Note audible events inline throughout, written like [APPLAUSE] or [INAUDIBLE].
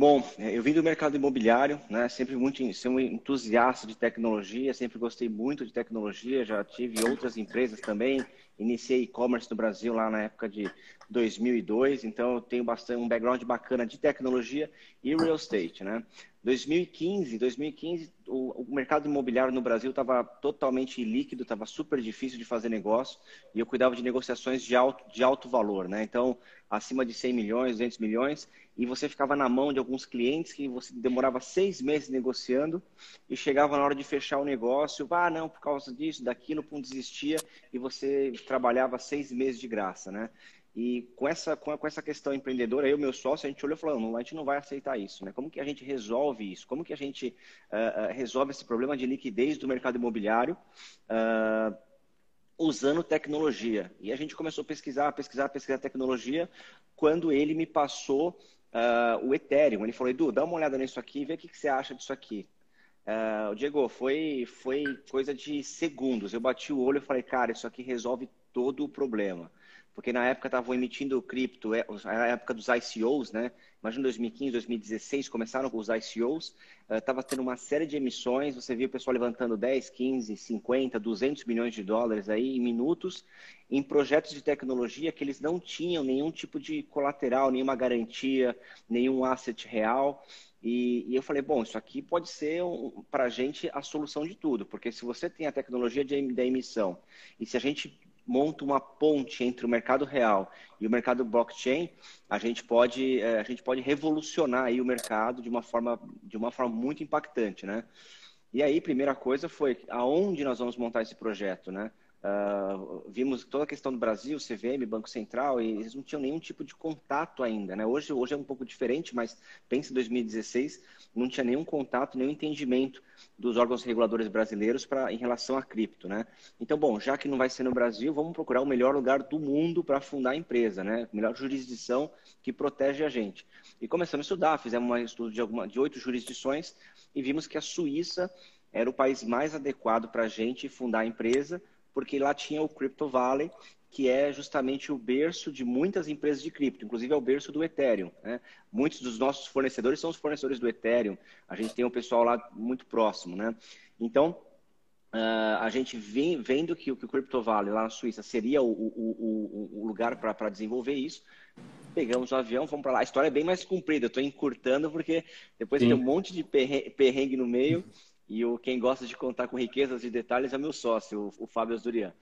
Bom, eu vim do mercado imobiliário, né? Sempre muito sou um entusiasta de tecnologia, sempre gostei muito de tecnologia, já tive outras empresas também. Iniciei e-commerce no Brasil lá na época de 2002, então eu tenho bastante um background bacana de tecnologia e real estate, né? 2015, 2015 o, o mercado imobiliário no Brasil estava totalmente líquido, estava super difícil de fazer negócio e eu cuidava de negociações de alto, de alto valor, né? Então, acima de 100 milhões, 200 milhões, e você ficava na mão de alguns clientes que você demorava seis meses negociando e chegava na hora de fechar o negócio, ah, não, por causa disso, daquilo, pum, desistia e você trabalhava seis meses de graça, né? E com essa, com, essa questão empreendedora, eu e meu sócio, a gente olhou e falou, não, a gente não vai aceitar isso, né? Como que a gente resolve isso? Como que a gente uh, resolve esse problema de liquidez do mercado imobiliário uh, usando tecnologia? E a gente começou a pesquisar, pesquisar, pesquisar tecnologia, quando ele me passou o Ethereum. Ele falou, Edu, dá uma olhada nisso aqui e vê o que, que você acha disso aqui. Uh, Diego, foi, foi coisa de segundos. Eu bati o olho e falei, cara, isso aqui resolve todo o problema porque na época estavam emitindo cripto, é, a época dos ICOs, né? Imagina 2015, 2016, começaram com os ICOs, estava uh, tendo uma série de emissões, você viu o pessoal levantando 10, 15, 50, 200 milhões de dólares aí em minutos, em projetos de tecnologia que eles não tinham nenhum tipo de colateral, nenhuma garantia, nenhum asset real. E, e, eu falei, bom, isso aqui pode ser um, para a gente a solução de tudo, porque se você tem a tecnologia de, da emissão e se a gente monta uma ponte entre o mercado real e o mercado blockchain, a gente pode, eh, a gente pode revolucionar aí o mercado de uma forma, de uma forma muito impactante, né? E aí, primeira coisa foi aonde nós vamos montar esse projeto, né? Uh, vimos toda a questão do Brasil, CVM, Banco Central, e eles não tinham nenhum tipo de contato ainda. Né? Hoje, hoje é um pouco diferente, mas pense em 2016, não tinha nenhum contato, nenhum entendimento dos órgãos reguladores brasileiros pra, em relação a cripto. Né? Então, bom, já que não vai ser no Brasil, vamos procurar o melhor lugar do mundo para fundar a empresa, né? melhor jurisdição que protege a gente. E começamos a estudar, fizemos um estudo de, alguma, de oito jurisdições e vimos que a Suíça era o país mais adequado para a gente fundar a empresa, porque lá tinha o Crypto Valley, que é justamente o berço de muitas empresas de cripto, inclusive é o berço do Ethereum. Né? Muitos dos nossos fornecedores são os fornecedores do Ethereum, a gente tem um pessoal lá muito próximo. Né? Então, uh, a gente vem, vendo que, que, o Crypto Valley lá na Suíça seria o, o, o, o lugar para desenvolver isso, pegamos o avião, fomos para lá. A história é bem mais comprida, eu estou encurtando porque depois Sim. tem um monte de perrengue no meio. [LAUGHS] E o, quem gosta de contar com riquezas de detalhes é meu sócio, o, o Fábio Azurian.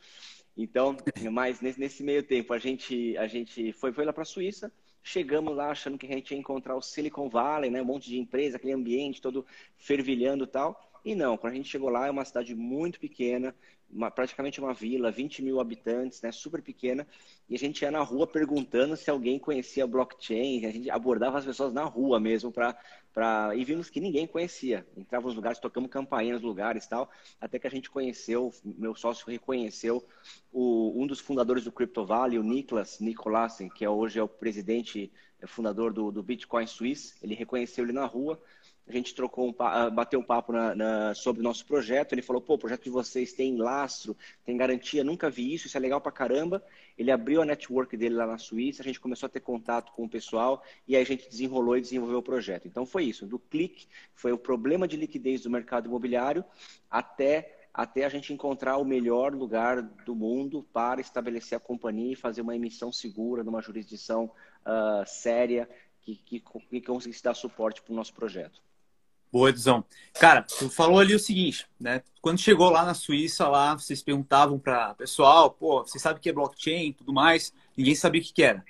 Então, mas nesse, nesse, meio tempo, a gente, a gente foi, foi lá para a Suíça, chegamos lá achando que a gente ia encontrar o Silicon Valley, né? um monte de empresa, aquele ambiente todo fervilhando e tal. E não, quando a gente chegou lá, é uma cidade muito pequena, uma, praticamente uma vila, 20 mil habitantes, né, super pequena, e a gente ia na rua perguntando se alguém conhecia blockchain, a gente abordava as pessoas na rua mesmo, pra, pra, e vimos que ninguém conhecia. Entrava nos lugares, tocamos campainha nos lugares tal, até que a gente conheceu, meu sócio reconheceu o, um dos fundadores do Crypto Valley, o Niklas Nicolasen, que é, hoje é o presidente, é fundador do, do Bitcoin Suisse, ele reconheceu ele na rua, a gente trocou um, ah, bateu um papo na, na, sobre o nosso projeto. Ele falou: pô, o projeto de vocês tem lastro, tem garantia, nunca vi isso, isso é legal pra caramba. Ele abriu a network dele lá na Suíça, a gente começou a ter contato com o pessoal e aí a gente desenrolou e desenvolveu o projeto. Então foi isso: do clique, foi o problema de liquidez do mercado imobiliário até até a gente encontrar o melhor lugar do mundo para estabelecer a companhia e fazer uma emissão segura numa jurisdição uh, séria que, que, que conseguisse dar suporte para o nosso projeto. Boa, Eduzão. Cara, tu falou ali o seguinte, né? Quando chegou lá na Suíça, lá, vocês perguntavam para pessoal, pô, você sabe o que é blockchain e tudo mais, ninguém sabia o que, que era.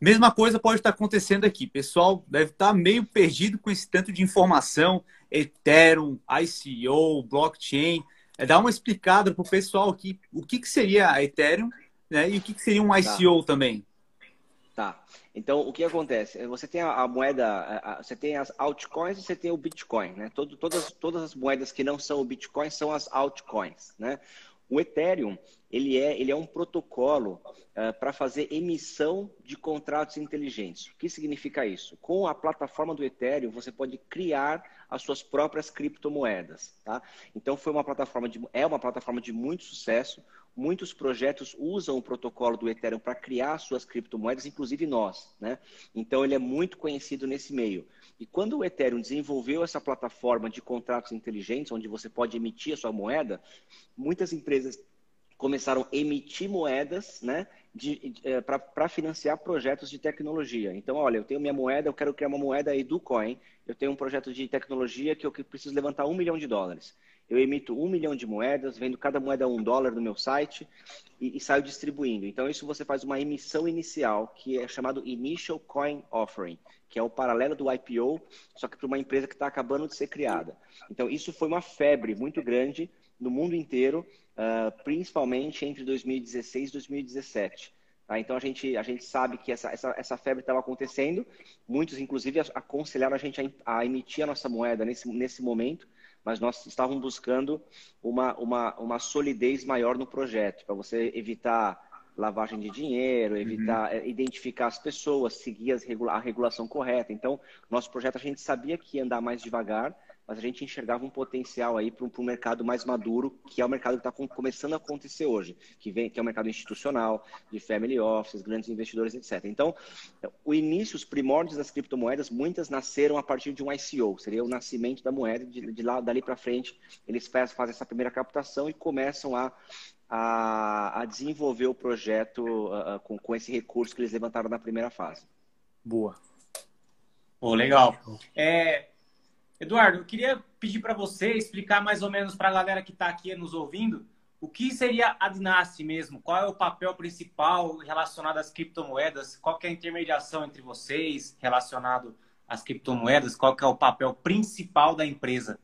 Mesma coisa pode estar acontecendo aqui. Pessoal deve estar meio perdido com esse tanto de informação, Ethereum, ICO, blockchain. É dar uma explicada para o pessoal aqui o que, que seria a Ethereum né, e o que, que seria um ICO tá. também. Tá. Então, o que acontece? Você tem a, a moeda, a, a, você tem as altcoins e você tem o Bitcoin, né? Todo, todas, todas as moedas que não são o Bitcoin são as altcoins, né? O Ethereum, ele é, ele é um protocolo uh, para fazer emissão de contratos inteligentes. O que significa isso? Com a plataforma do Ethereum, você pode criar as suas próprias criptomoedas, tá? Então, foi uma plataforma de, é uma plataforma de muito sucesso. Muitos projetos usam o protocolo do Ethereum para criar suas criptomoedas, inclusive nós, né? Então ele é muito conhecido nesse meio. E quando o Ethereum desenvolveu essa plataforma de contratos inteligentes, onde você pode emitir a sua moeda, muitas empresas começaram a emitir moedas, né? é, para financiar projetos de tecnologia. Então, olha, eu tenho minha moeda, eu quero criar uma moeda do Coin, eu tenho um projeto de tecnologia que eu preciso levantar um milhão de dólares. Eu emito um milhão de moedas, vendo cada moeda um dólar no meu site e, e saio distribuindo. Então, isso você faz uma emissão inicial, que é chamado Initial Coin Offering, que é o paralelo do IPO, só que para uma empresa que está acabando de ser criada. Então, isso foi uma febre muito grande no mundo inteiro, uh, principalmente entre 2016 e 2017. Tá? Então a gente, a gente sabe que essa, essa, essa febre estava acontecendo. Muitos, inclusive, aconselharam a gente a, a, emitir a nossa moeda nesse, nesse momento, mas nós estávamos buscando uma, uma, uma solidez maior no projeto, para você evitar lavagem de dinheiro, evitar uhum. identificar as pessoas, seguir as regula a regulação correta. Então, nosso projeto a gente sabia que ia andar mais devagar, mas a gente enxergava um potencial aí para um, mercado mais maduro, que é o mercado que está começando a acontecer hoje, que, vem, que é o mercado institucional, de family offices, grandes investidores, etc. Então, o início, os primórdios das criptomoedas, muitas nasceram a partir de um ICO, seria o nascimento da moeda, de, de lá, dali para frente, eles fazem essa primeira captação e começam a a, a, desenvolver o projeto uh, com, com, esse recurso que eles levantaram na primeira fase. Boa. Oh, legal. É, Eduardo, eu queria pedir para você explicar mais ou menos para a galera que está aqui nos ouvindo o que seria a Dynasty mesmo, qual é o papel principal relacionado às criptomoedas, qual é a intermediação entre vocês relacionado às criptomoedas, qual é o papel principal da empresa?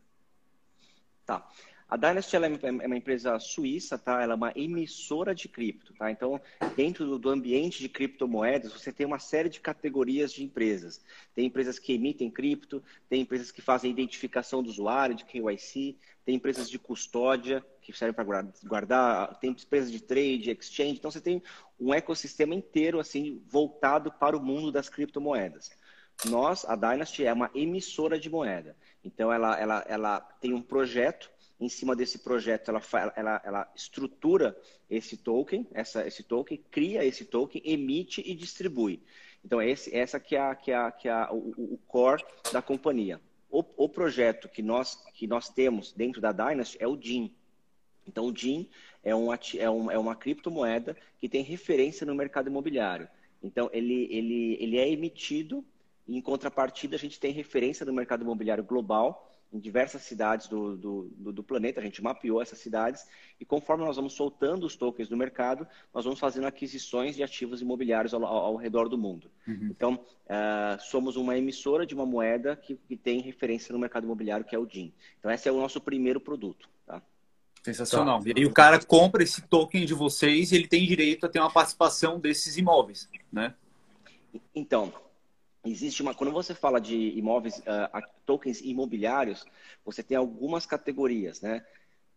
Tá. A Dynasty é, é uma empresa suíça, tá? Ela é uma emissora de cripto, tá? Então, dentro do ambiente de criptomoedas, você tem uma série de categorias de empresas. Tem empresas que emitem cripto, tem empresas que fazem identificação do usuário, de KYC, tem empresas de custódia, que servem para guardar, tem empresas de trade, exchange. Então, você tem um ecossistema inteiro, assim, voltado para o mundo das criptomoedas. Nós, a Dynasty, é uma emissora de moeda. Então, ela, ela, ela tem um projeto em cima desse projeto, ela, ela, ela estrutura esse token, essa, esse token, cria esse token, emite e distribui. Então, esse, essa que é, que é, que é o, o core da companhia. O, o, projeto que nós, que nós temos dentro da Dynasty é o DIN. Então, o DIN é, um, é, um, é uma criptomoeda que tem referência no mercado imobiliário. Então, ele, ele, ele é emitido e, em contrapartida, a gente tem referência no mercado imobiliário global em diversas cidades do, do, do, planeta, a gente mapeou essas cidades, e conforme nós vamos soltando os tokens no mercado, nós vamos fazendo aquisições de ativos imobiliários ao, ao, ao redor do mundo. Uhum. Então, uh, somos uma emissora de uma moeda que, que, tem referência no mercado imobiliário, que é o DIN. Então, esse é o nosso primeiro produto. Tá? Sensacional. Tá. E aí o cara compra esse token de vocês e ele tem direito a ter uma participação desses imóveis, né? Então, existe uma quando você fala de imóveis uh, tokens imobiliários você tem algumas categorias né?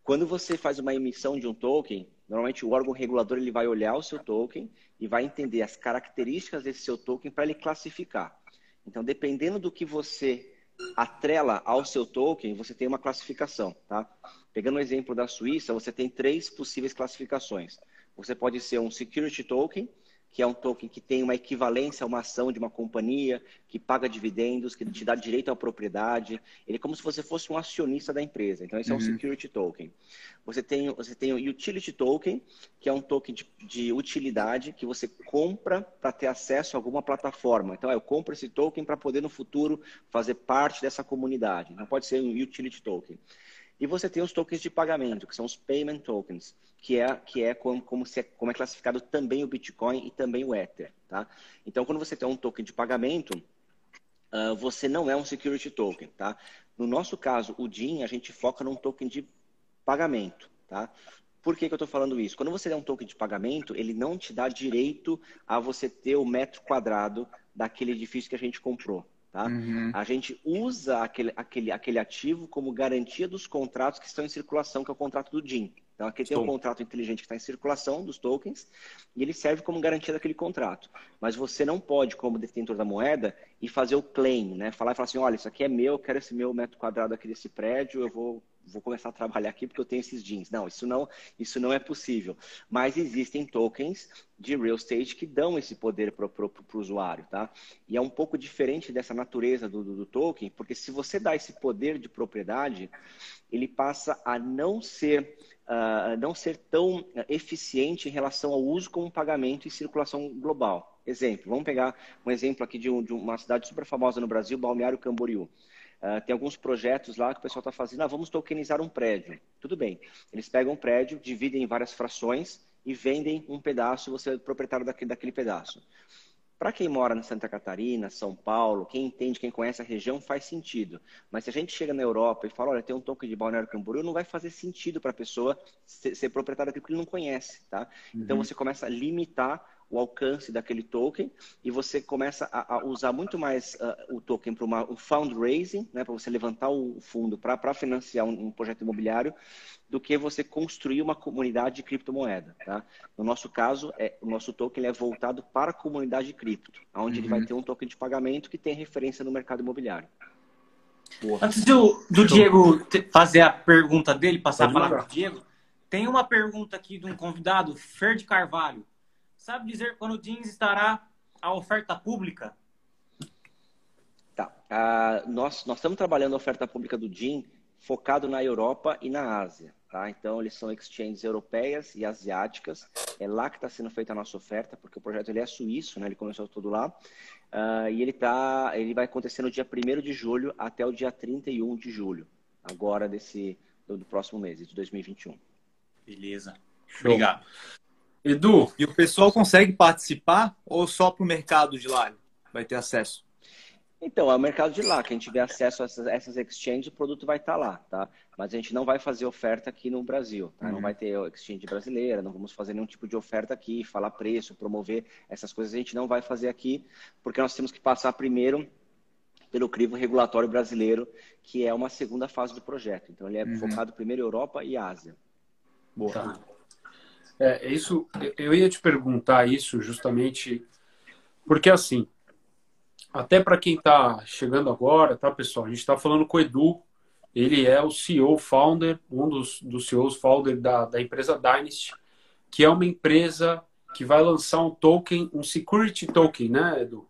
Quando você faz uma emissão de um token normalmente o órgão regulador ele vai olhar o seu token e vai entender as características desse seu token para ele classificar. Então dependendo do que você atrela ao seu token você tem uma classificação tá? Pegando o exemplo da Suíça você tem três possíveis classificações. Você pode ser um security token que é um token que tem uma equivalência a uma ação de uma companhia, que paga dividendos, que te dá direito à propriedade. Ele é como se você fosse um acionista da empresa. Então, esse uhum. é um uhum. security token. Você tem, você tem o utility token, que é um token de, de utilidade que você compra para ter acesso a alguma plataforma. Então, eu compro esse token para poder, no futuro, fazer parte dessa comunidade. Não pode ser um utility token. E você tem os tokens de pagamento, que são os payment tokens, que é, que é, como, como, se é, como é classificado também o Bitcoin e também o Ether. Tá? Então, quando você tem um token de pagamento, uh, você não é um security token. Tá? No nosso caso, o DIN, a gente foca num token de pagamento. Tá? Por que, que eu estou falando isso? Quando você der um token de pagamento, ele não te dá direito a você ter o metro quadrado daquele edifício que a gente comprou. Tá? Uhum. A gente usa aquele, aquele, aquele ativo como garantia dos contratos que estão em circulação, que é o contrato do DIN. Então, aqui tem um contrato inteligente que está em circulação dos tokens e ele serve como garantia daquele contrato. Mas você não pode, como detentor da moeda, ir fazer o claim, né? Falar e falar assim, olha, isso aqui é meu, eu quero esse meu metro quadrado aqui desse prédio, eu vou vou começar a trabalhar aqui porque eu tenho esses jeans. Não, isso não, isso não é possível. Mas existem tokens de real estate que dão esse poder para o usuário, tá? E é um pouco diferente dessa natureza do, do, do, token, porque se você dá esse poder de propriedade, ele passa a não ser, uh, não ser tão eficiente em relação ao uso como pagamento e circulação global. Exemplo, vamos pegar um exemplo aqui de, um, de uma cidade super famosa no Brasil, Balneário Camboriú. Uh, tem alguns projetos lá que o pessoal está fazendo, ah, vamos tokenizar um prédio. Tudo bem. Eles pegam um prédio, dividem em várias frações e vendem um pedaço, você é o proprietário daquele, daquele pedaço. Para quem mora em Santa Catarina, São Paulo, quem entende, quem conhece a região, faz sentido. Mas se a gente chega na Europa e fala, olha, tem um token de Balneário Camboriú, não vai fazer sentido para a pessoa ser, ser proprietária daquilo que ele não conhece, tá? Então, uhum. Então você começa a limitar o alcance daquele token e você começa a, a usar muito mais uh, o token para um fundraising, né, para você levantar o fundo para financiar um, um, projeto imobiliário, do que você construir uma comunidade de criptomoeda. Tá? No nosso caso, é, o nosso token é voltado para a comunidade de cripto, onde uhum. ele vai uhum. ter um token de pagamento que tem referência no mercado imobiliário. Boa. Antes do, do Diego fazer a pergunta dele, passar Pode a palavra para o Diego, tem uma pergunta aqui de um convidado, Fer de Carvalho. Sabe dizer quando o jeans estará à oferta pública? Tá. Uh, nós, nós estamos trabalhando a oferta pública do DIN focado na Europa e na Ásia. Tá? Então, eles são exchanges europeias e asiáticas. É lá que está sendo feita a nossa oferta, porque o projeto ele é suíço, né? ele começou todo lá. Uh, e ele, tá, ele vai acontecer no dia 1 de julho até o dia 31 de julho, agora desse, do, do próximo mês, de 2021. Beleza. Show. Obrigado. Edu, e o pessoal consegue participar ou só para o mercado de lá vai ter acesso? Então, é o mercado de lá. Quem tiver acesso a essas, essas exchanges, o produto vai estar tá lá, tá? Mas a gente não vai fazer oferta aqui no Brasil, tá? Uhum. Não vai ter exchange brasileira, não vamos fazer nenhum tipo de oferta aqui, falar preço, promover essas coisas a gente não vai fazer aqui, porque nós temos que passar primeiro pelo crivo regulatório brasileiro, que é uma segunda fase do projeto. Então, ele é uhum. focado primeiro em Europa e Ásia. Boa. Tá. É, é, isso, eu ia te perguntar isso justamente porque assim, até para quem está chegando agora, tá, pessoal? A gente está falando com o Edu, ele é o CEO founder, um dos, dos CEOs founder da, da empresa Dynasty, que é uma empresa que vai lançar um token, um security token, né, Edu?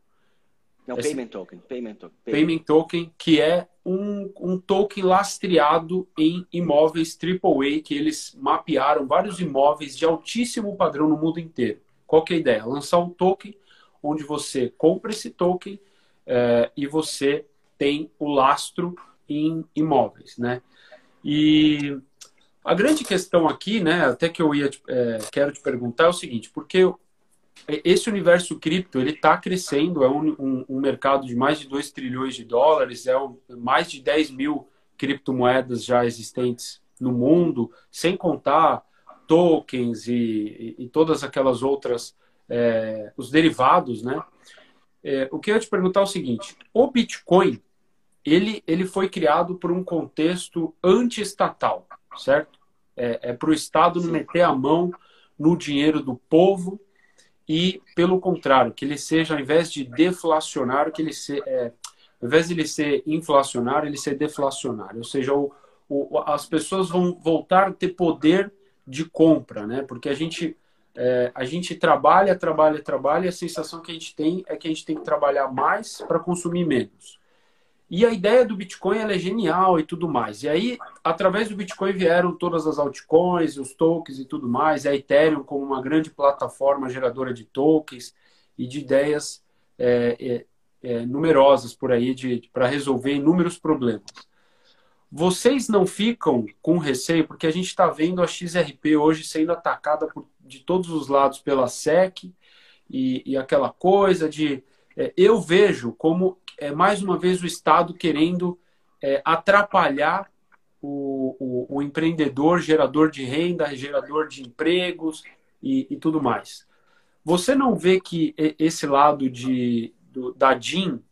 Não, Esse, payment token. Payment token. Payment token, que é um, um token lastreado em imóveis AAA, que eles mapearam vários imóveis de altíssimo padrão no mundo inteiro. Qual que é a ideia? Lançar um token onde você compra esse token é, e você tem o lastro em imóveis, né? E a grande questão aqui, né, até que eu ia é, quero te perguntar é o seguinte, porque esse universo cripto ele está crescendo, é um, um, um, mercado de mais de 2 trilhões de dólares, é um, mais de 10 mil criptomoedas já existentes no mundo, sem contar tokens e, e, e todas aquelas outras, é, os derivados, né? É, o que eu ia te perguntar é o seguinte: o Bitcoin ele, ele foi criado por um contexto anti-estatal, certo? É, é para o Estado não meter a mão no dinheiro do povo e, pelo contrário, que ele seja, ao invés de deflacionário, que ele se, é, ao invés de ele ser inflacionário, ele ser deflacionário. Ou seja, o, o, as pessoas vão voltar a ter poder de compra, né? Porque a gente, é, a gente trabalha, trabalha, trabalha e a sensação que a gente tem é que a gente tem que trabalhar mais para consumir menos. E a ideia do Bitcoin é genial e tudo mais. E aí, através do Bitcoin vieram todas as altcoins, os tokens e tudo mais, a Ethereum como uma grande plataforma geradora de tokens e de ideias é, é, é, numerosas por aí para resolver inúmeros problemas. Vocês não ficam com receio, porque a gente está vendo a XRP hoje sendo atacada por, de todos os lados pela SEC e, e aquela coisa de. É, eu vejo como é, mais uma vez, o Estado querendo é, atrapalhar o, o, o, empreendedor, gerador de renda, gerador de empregos e, e, tudo mais. Você não vê que esse lado de, do, da DIN,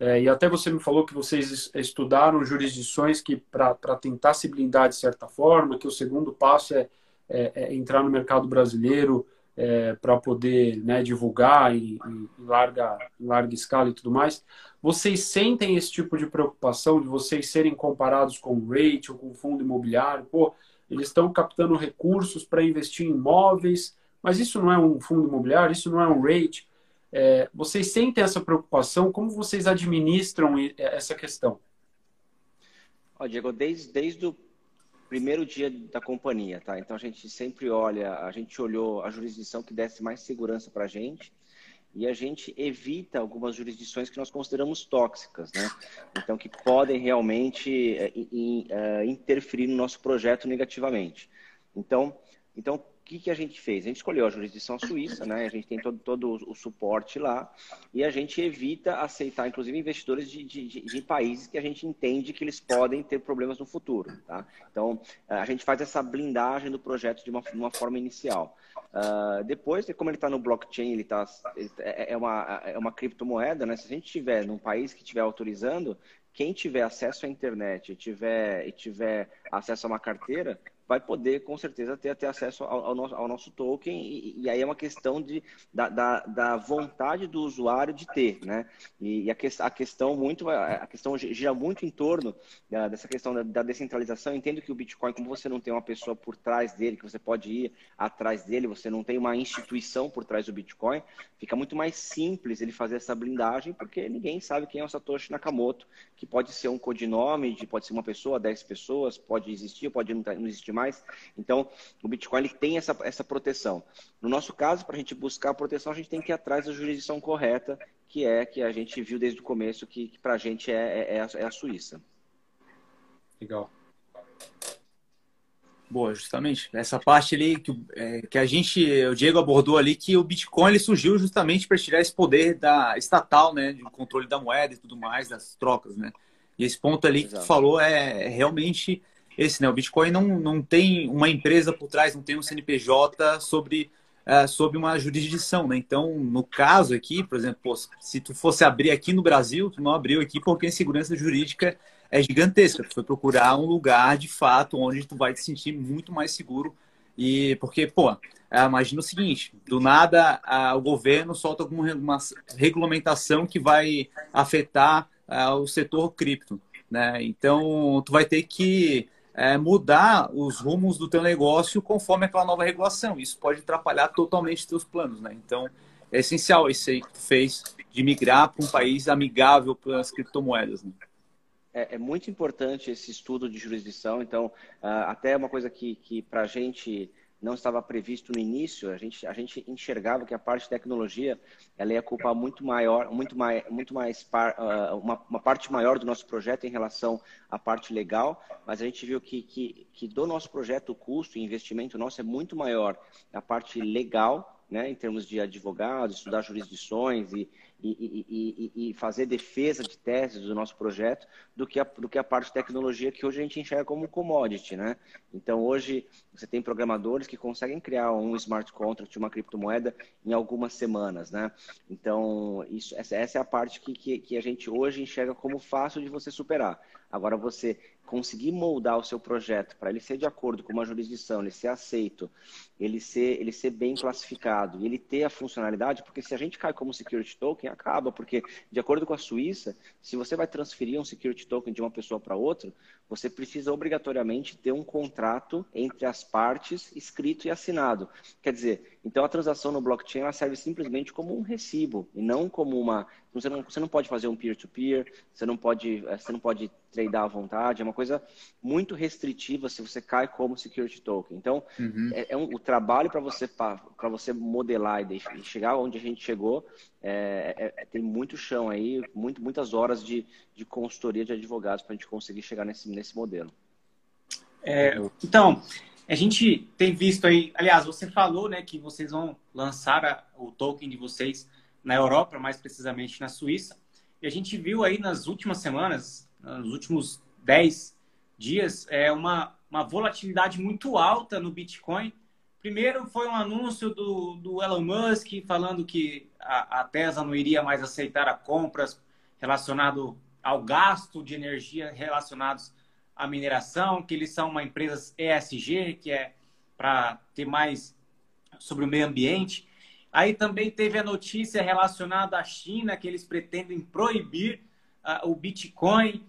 é, e até você me falou que vocês estudaram jurisdições que para tentar se blindar de certa forma, que o segundo passo é, é, é entrar no mercado brasileiro é, para poder né, divulgar em, em, larga, em larga escala e tudo mais. Vocês sentem esse tipo de preocupação de vocês serem comparados com o rate ou com o fundo imobiliário? Pô, eles estão captando recursos para investir em imóveis, mas isso não é um fundo imobiliário, isso não é um rate. É, vocês sentem essa preocupação? Como vocês administram essa questão? Ó, Diego, desde, desde o primeiro dia da companhia, tá? Então a gente sempre olha, a gente olhou a jurisdição que desse mais segurança para a gente e a gente evita algumas jurisdições que nós consideramos tóxicas, né? Então, que podem realmente é, é, interferir no nosso projeto negativamente. Então, então o que, que a gente fez? A gente escolheu a jurisdição suíça, né? A gente tem todo, todo o suporte lá e a gente evita aceitar, inclusive, investidores de, de, de, países que a gente entende que eles podem ter problemas no futuro, tá? Então, a gente faz essa blindagem do projeto de uma, uma forma inicial. Uh, depois, como ele está no blockchain, ele, tá, ele é, é, uma, é uma criptomoeda, né? Se a gente tiver num país que estiver autorizando, quem tiver acesso à internet tiver, e tiver acesso a uma carteira, vai poder, com certeza, ter, ter acesso ao, ao, nosso, ao nosso token. E, e, aí é uma questão de, da, da, da, vontade do usuário de ter, né? E, e a, que, a, questão muito, a questão gira muito em torno da, dessa questão da, da, descentralização. entendo que o Bitcoin, como você não tem uma pessoa por trás dele, que você pode ir atrás dele, você não tem uma instituição por trás do Bitcoin, fica muito mais simples ele fazer essa blindagem, porque ninguém sabe quem é o Satoshi Nakamoto, que pode ser um codinome, pode ser uma pessoa, dez pessoas, pode existir, pode não existir mais. Então, o Bitcoin ele tem essa, essa proteção. No nosso caso, para a gente buscar a proteção, a gente tem que ir atrás da jurisdição correta, que é que a gente viu desde o começo, que, que para a gente é, é, a, é a Suíça. Legal. Boa, justamente. Essa parte ali que, é, que a gente, o Diego abordou ali, que o Bitcoin ele surgiu justamente para tirar esse poder da estatal, né, de controle da moeda e tudo mais, das trocas, né. E esse ponto ali Exato. que tu falou é, é realmente esse, né? O Bitcoin não, não tem uma empresa por trás, não tem um CNPJ sobre, uh, sobre uma jurisdição, né? Então, no caso aqui, por exemplo, pô, se tu fosse abrir aqui no Brasil, tu não abriu aqui porque a insegurança jurídica é gigantesca. Tu foi procurar um lugar, de fato, onde tu vai te sentir muito mais seguro e porque, pô, é, imagina o seguinte: do nada a, o governo solta alguma regulamentação que vai afetar a, o setor cripto, né? Então tu vai ter que é, mudar os rumos do teu negócio conforme aquela nova regulação. Isso pode atrapalhar totalmente teus planos, né? Então, é essencial isso aí que tu fez de migrar para um país amigável para as criptomoedas, né? É, é, muito importante esse estudo de jurisdição. Então, uh, até uma coisa que, que para a gente não estava previsto no início, a gente, a gente enxergava que a parte de tecnologia ela ia ocupar muito maior, muito mais, muito mais par, uh, uma, uma, parte maior do nosso projeto em relação à parte legal, mas a gente viu que, que, que do nosso projeto o custo e investimento nosso é muito maior a parte legal, né, em termos de advogados, estudar jurisdições e, e, e, e, fazer defesa de teses do nosso projeto do que, a, do que a parte de tecnologia que hoje a gente enxerga como commodity, né? Então, hoje, você tem programadores que conseguem criar um smart contract, uma criptomoeda, em algumas semanas, né? Então, isso, essa, essa é a parte que, que, que a gente hoje enxerga como fácil de você superar. Agora, você conseguir moldar o seu projeto para ele ser de acordo com uma jurisdição, ele ser aceito, ele ser, ele ser bem classificado e ele ter a funcionalidade, porque se a gente cai como security token, acaba, porque de acordo com a Suíça, se você vai transferir um security token de uma pessoa para outra, você precisa obrigatoriamente ter um contrato entre as partes escrito e assinado. Quer dizer, então a transação no blockchain ela serve simplesmente como um recibo e não como uma. Você não, você não pode fazer um peer-to-peer, -peer, você não pode, eh, você não pode tradar à vontade, é uma coisa muito restritiva se você cai como security token. Então, uhum. é, é, um, o trabalho para você para você modelar e, e, chegar onde a gente chegou é, é, é, tem muito chão aí, muito, muitas horas de, de consultoria de advogados para a gente conseguir chegar nesse, nesse modelo. É, então, a gente tem visto aí, aliás, você falou né, que vocês vão lançar a, o token de vocês na Europa, mais precisamente na Suíça. E a gente viu aí nas últimas semanas, nos últimos 10 dias, é uma, uma volatilidade muito alta no Bitcoin. Primeiro foi um anúncio do, do Elon Musk falando que a, a Tesla não iria mais aceitar compras relacionado ao gasto de energia relacionados à mineração, que eles são uma empresa ESG, que é para ter mais sobre o meio ambiente. Aí também teve a notícia relacionada à China, que eles pretendem proibir uh, o Bitcoin,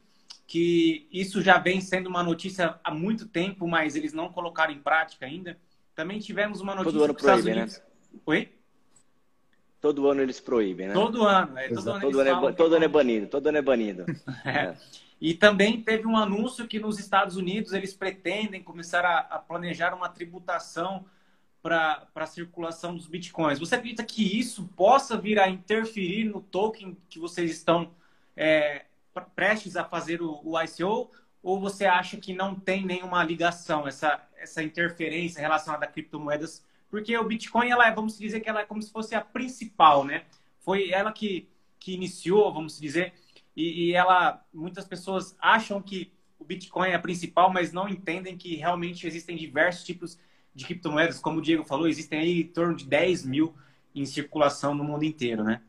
que isso já vem sendo uma notícia há muito tempo, mas eles não colocaram em prática ainda. Também tivemos uma notícia Todo ano proíbe, Estados Unidos. Né? Oi? Todo ano eles proíbem, né? Todo ano, é. Todo, ano, todo, ano, é, todo ano é banido, todo ano é banido. [LAUGHS] é. E também teve um anúncio que nos Estados Unidos eles pretendem começar a, a planejar uma tributação para a circulação dos bitcoins. Você acredita que isso possa vir a interferir no token que vocês estão é, prestes a fazer o, o, ICO? Ou você acha que não tem nenhuma ligação, essa, essa interferência relacionada a criptomoedas porque o Bitcoin, ela é, vamos dizer que ela é como se fosse a principal, né? Foi ela que, que iniciou, vamos dizer, e, e ela, muitas pessoas acham que o Bitcoin é a principal, mas não entendem que realmente existem diversos tipos de criptomoedas. Como o Diego falou, existem aí em torno de 10 mil em circulação no mundo inteiro, né?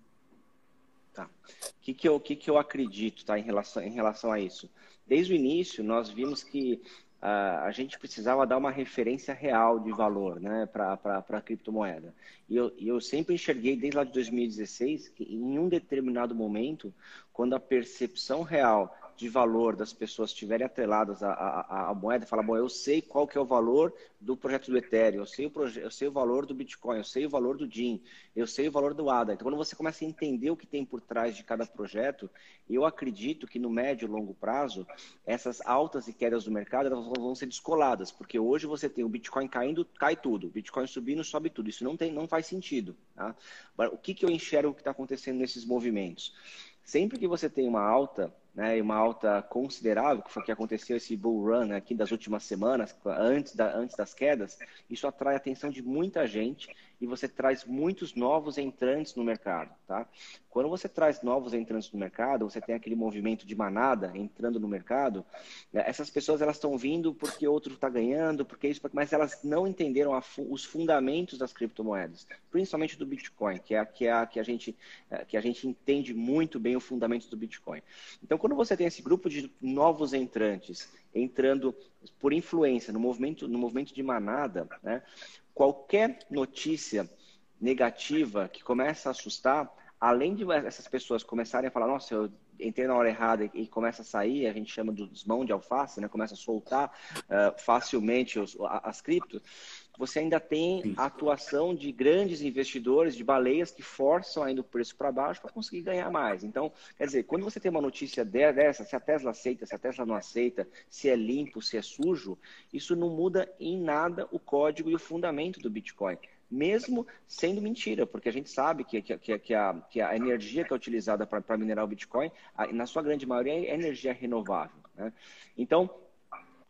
Tá. O que, que, eu, que, que eu acredito tá, em, relação, em relação a isso? Desde o início, nós vimos que a gente precisava dar uma referência real de valor né, para a criptomoeda. E eu, eu sempre enxerguei, desde lá de 2016, que em um determinado momento, quando a percepção real de valor das pessoas estiverem atreladas à, à, à, moeda, fala, bom, eu sei qual que é o valor do projeto do Ethereum, eu sei, o eu sei o valor do Bitcoin, eu sei o valor do DIN, eu sei o valor do ADA. Então, quando você começa a entender o que tem por trás de cada projeto, eu acredito que no médio e longo prazo, essas altas e quedas do mercado elas vão ser descoladas, porque hoje você tem o Bitcoin caindo, cai tudo, o Bitcoin subindo, sobe tudo. Isso não, tem, não faz sentido. Tá? O que, que eu enxergo que está acontecendo nesses movimentos? Sempre que você tem uma alta, né, uma alta considerável, que foi o que aconteceu esse bull run aqui das últimas semanas, antes, da, antes das quedas, isso atrai a atenção de muita gente e você traz muitos novos entrantes no mercado, tá? Quando você traz novos entrantes no mercado, você tem aquele movimento de manada entrando no mercado, né, essas pessoas elas estão vindo porque outro está ganhando, porque isso, mas elas não entenderam os fundamentos das criptomoedas, principalmente do Bitcoin, que é a que, é a, que a gente é, que a gente entende muito bem o fundamento do Bitcoin. Então, quando você tem esse grupo de novos entrantes entrando por influência no movimento no movimento de manada, né, qualquer notícia negativa que começa a assustar, além de essas pessoas começarem a falar, nossa, eu entrei na hora errada e começa a sair, a gente chama dos mão de alface, né? começa a soltar uh, facilmente os, as criptos, você ainda tem a atuação de grandes investidores, de baleias que forçam ainda o preço para baixo para conseguir ganhar mais. Então, quer dizer, quando você tem uma notícia dessa, se a Tesla aceita, se a Tesla não aceita, se é limpo, se é sujo, isso não muda em nada o código e o fundamento do Bitcoin mesmo sendo mentira, porque a gente sabe que, que, que, a, que a energia que é utilizada para minerar o Bitcoin, na sua grande maioria, é energia renovável. Né? Então,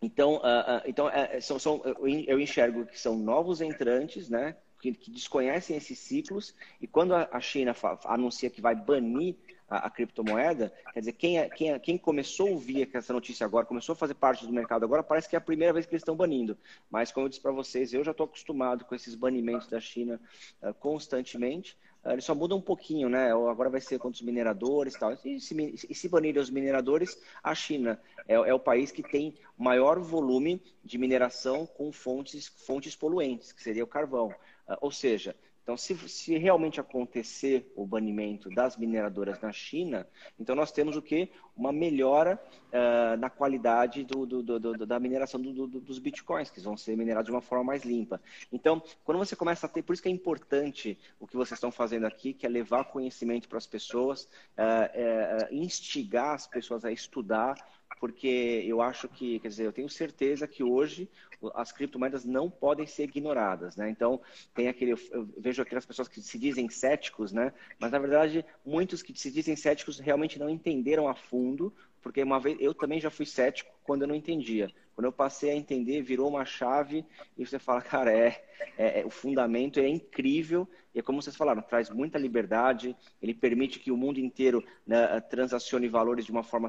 então, uh, uh, então uh, são, são, eu enxergo que são novos entrantes, né? Que desconhecem esses ciclos, e quando a, China anuncia que vai banir a, a, criptomoeda, quer dizer, quem, é, quem, é, quem começou a ouvir essa notícia agora, começou a fazer parte do mercado agora, parece que é a primeira vez que eles estão banindo. Mas, como eu disse para vocês, eu já estou acostumado com esses banimentos da China uh, constantemente. Uh, ele só muda um pouquinho, né? Agora vai ser contra os mineradores e tal. E se, e se banirem os mineradores, a China é, é, o país que tem maior volume de mineração com fontes, fontes poluentes, que seria o carvão. Uh, ou seja, então, se, se, realmente acontecer o banimento das mineradoras na China, então nós temos o que? Uma melhora uh, na qualidade do, do, do, da mineração dos bitcoins, que vão ser minerados de uma forma mais limpa. Então, quando você começa a ter, por isso que é importante o que vocês estão fazendo aqui, que é levar conhecimento para as pessoas, uh, uh, instigar as pessoas a estudar, porque eu acho que, quer dizer, eu tenho certeza que hoje as criptomoedas não podem ser ignoradas, né? Então, tem aquele, eu vejo aquelas pessoas que se dizem céticos, né? Mas, na verdade, muitos que se dizem céticos realmente não entenderam a fundo, porque uma vez, eu também já fui cético quando eu não entendia. Quando eu passei a entender, virou uma chave e você fala, cara, é, é, é o fundamento é incrível e é como vocês falaram, traz muita liberdade, ele permite que o mundo inteiro né, transacione valores de uma forma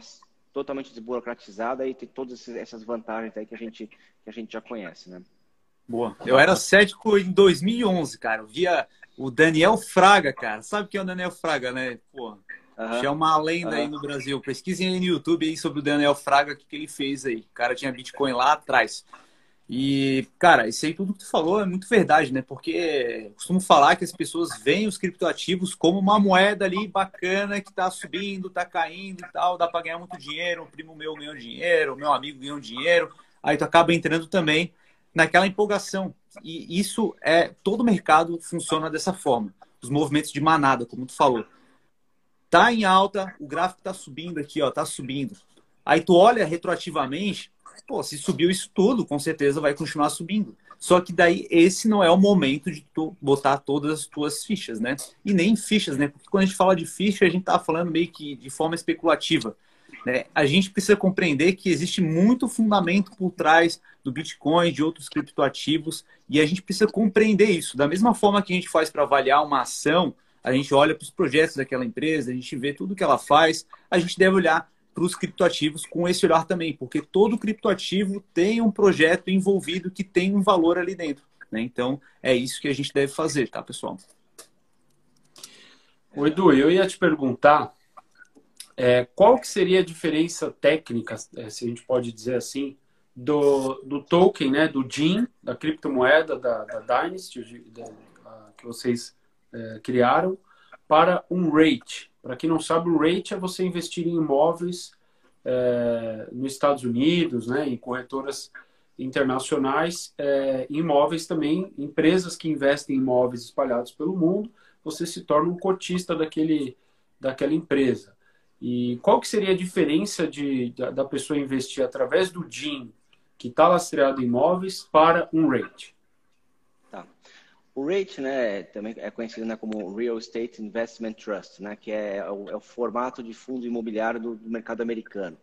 totalmente desburocratizada e tem todas essas vantagens aí que a gente, que a gente já conhece, né? Boa. Eu era cético em 2011, cara. Eu via o Daniel Fraga, cara. Sabe quem é o Daniel Fraga, né? Pô, é uma lenda aí no Brasil. Pesquisem aí no YouTube aí sobre o Daniel Fraga, o que, que ele fez aí. O cara tinha Bitcoin lá atrás. E, cara, isso aí tudo que tu falou é muito verdade, né? Porque costumo falar que as pessoas veem os criptoativos como uma moeda ali bacana que tá subindo, tá caindo e tal, dá para ganhar muito dinheiro, um primo meu ganhou dinheiro, meu amigo ganhou dinheiro, aí tu acaba entrando também naquela empolgação. E isso é todo o mercado funciona dessa forma. Os movimentos de manada, como tu falou. Tá em alta, o gráfico tá subindo aqui, ó, tá subindo. Aí tu olha retroativamente, pô, se subiu isso tudo, com certeza vai continuar subindo. Só que daí esse não é o momento de tu botar todas as tuas fichas, né? E nem fichas, né? Porque quando a gente fala de ficha, a gente tá falando meio que de forma especulativa. Né? A gente precisa compreender que existe muito fundamento por trás do Bitcoin, de outros criptoativos, e a gente precisa compreender isso. Da mesma forma que a gente faz para avaliar uma ação, a gente olha para os projetos daquela empresa, a gente vê tudo que ela faz, a gente deve olhar para os criptoativos com esse olhar também, porque todo criptoativo tem um projeto envolvido que tem um valor ali dentro. Né? Então, é isso que a gente deve fazer, tá, pessoal? O Edu, eu ia te perguntar é, qual que seria a diferença técnica, é, se a gente pode dizer assim, do, do token, né, do DIN, da criptomoeda da, da Dynasty, que vocês é, criaram, para um rate, para quem não sabe, o rate é você investir em imóveis é, nos Estados Unidos, né, em corretoras internacionais, é, imóveis também, empresas que investem em imóveis espalhados pelo mundo, você se torna um cotista daquele, daquela empresa. E qual que seria a diferença de, da, da pessoa investir através do DIN, que está lastreado em imóveis, para um rate? O REIT, né, também é conhecido né, como Real Estate Investment Trust, né, que é, o, é o formato de fundo imobiliário do, do mercado americano.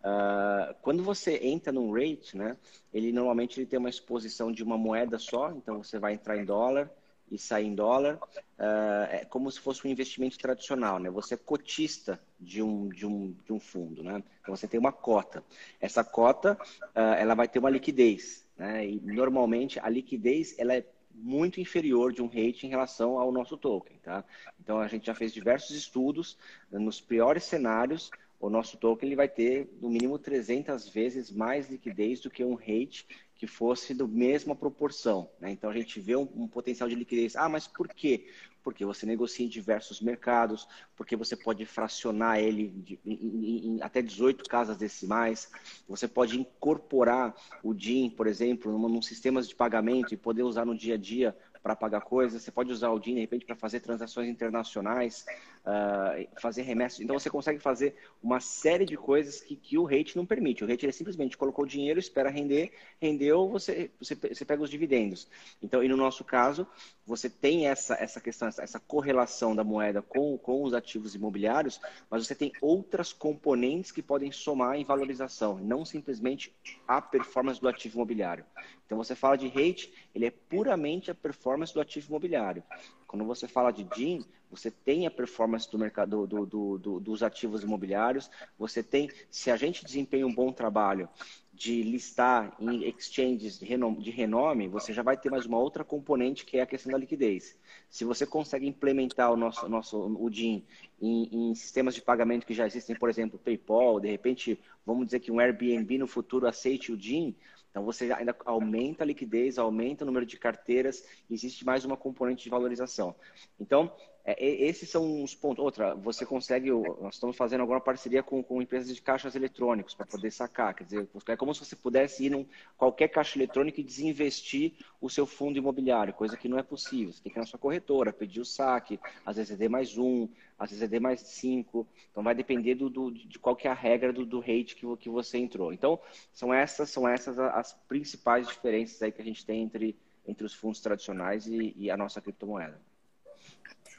Uh, quando você entra num REIT, né, ele normalmente ele tem uma exposição de uma moeda só, então você vai entrar em dólar e sair em dólar, uh, é como se fosse um investimento tradicional, né? Você é cotista de um, de um, de um fundo, né? Então você tem uma cota. Essa cota, uh, ela vai ter uma liquidez, né? E normalmente a liquidez ela é muito inferior de um rate em relação ao nosso token, tá? Então a gente já fez diversos estudos nos piores cenários, o nosso token ele vai ter no mínimo 300 vezes mais liquidez do que um rate que fosse da mesma proporção. Né? Então a gente vê um, um, potencial de liquidez. Ah, mas por quê? Porque você negocia em diversos mercados, porque você pode fracionar ele de, em, em, até 18 casas decimais, você pode incorporar o DIN, por exemplo, num, num sistemas de pagamento e poder usar no dia a dia para pagar coisas, você pode usar o DIN, de repente, para fazer transações internacionais, uh, fazer remessas. Então, você consegue fazer uma série de coisas que, que o rate não permite. O rate ele simplesmente colocou o dinheiro, espera render, rendeu, você, você, você pega os dividendos. Então, e no nosso caso, você tem essa, essa questão, essa, correlação da moeda com, com os ativos imobiliários, mas você tem outras componentes que podem somar em valorização, não simplesmente a performance do ativo imobiliário. Então, você fala de rate, ele é puramente a performance do ativo imobiliário. Quando você fala de DIN, você tem a performance do mercado do, do, do, dos ativos imobiliários, você tem, se a gente desempenha um bom trabalho de listar em exchanges de renome, de renome, você já vai ter mais uma outra componente que é a questão da liquidez. Se você consegue implementar o nosso, nosso o DIN em, em, sistemas de pagamento que já existem, por exemplo, PayPal, de repente, vamos dizer que um Airbnb no futuro aceite o DIN, então você ainda aumenta a liquidez, aumenta o número de carteiras, existe mais uma componente de valorização. Então, é, esses são os pontos. Outra, você consegue. Nós estamos fazendo agora parceria com, com empresas de caixas eletrônicos para poder sacar. Quer dizer, é como se você pudesse ir em qualquer caixa eletrônica e desinvestir o seu fundo imobiliário, coisa que não é possível. Você tem que ir na sua corretora, pedir o saque, às vezes é D mais um, às vezes é D mais cinco. Então vai depender do, do de qual que é a regra do, do rate que, que você entrou. Então, são essas, são essas as principais diferenças aí que a gente tem entre, entre os fundos tradicionais e, e a nossa criptomoeda.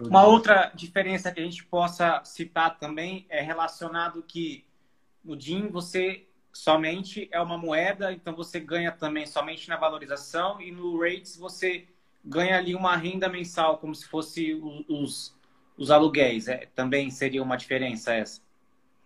Uma outra diferença que a gente possa citar também é relacionado que no DIN você somente é uma moeda, então você ganha também somente na valorização e no rates você ganha ali uma renda mensal, como se fosse os, os aluguéis. É, também seria uma diferença essa?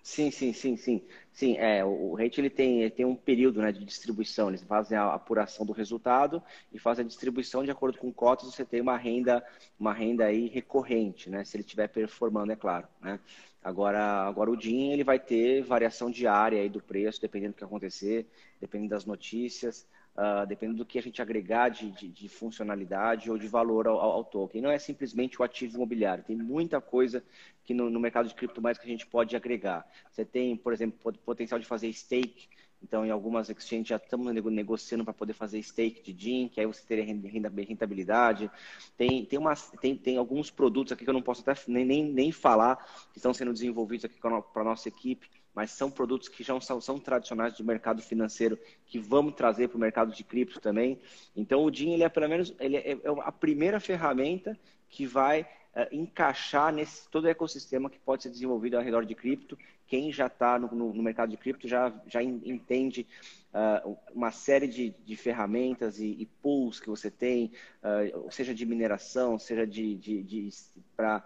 Sim, sim, sim, sim. Sim, é, o rate ele tem, ele tem um período né, de distribuição, eles fazem a apuração do resultado e fazem a distribuição de acordo com cotas, você tem uma renda, uma renda aí recorrente, né? Se ele estiver performando, é claro. Né? Agora, agora o DIN ele vai ter variação diária aí do preço, dependendo do que acontecer, dependendo das notícias. Uh, dependendo do que a gente agregar de, de, de funcionalidade ou de valor ao, ao, token. Não é simplesmente o ativo imobiliário, tem muita coisa que no, no mercado de criptomoedas que a gente pode agregar. Você tem, por exemplo, potencial de fazer stake, então, em algumas exchanges já estamos negociando para poder fazer stake de DIN, que aí você teria rentabilidade. Tem, tem, uma, tem, tem alguns produtos aqui que eu não posso até nem, nem, nem falar, que estão sendo desenvolvidos aqui para a nossa equipe, mas são produtos que já são, são tradicionais do mercado financeiro que vamos trazer para o mercado de cripto também. Então, o DIN ele é pelo menos ele é, é a primeira ferramenta que vai uh, encaixar nesse todo o ecossistema que pode ser desenvolvido ao redor de cripto. Quem já está no, no, no, mercado de cripto já, já entende uh, uma série de, de ferramentas e, e, pools que você tem, uh, seja de mineração, seja de, de, de para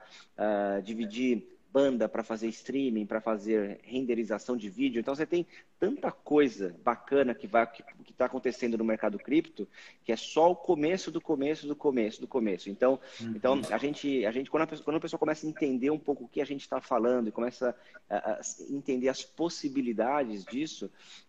dividir banda para fazer streaming, para fazer renderização de vídeo. Então você tem tanta coisa bacana que vai que está acontecendo no mercado cripto que é só o começo do começo do começo do começo. Então, uhum. então a gente a gente quando a, pessoa, quando a pessoa começa a entender um pouco o que a gente está falando e começa a, a, entender as possibilidades disso,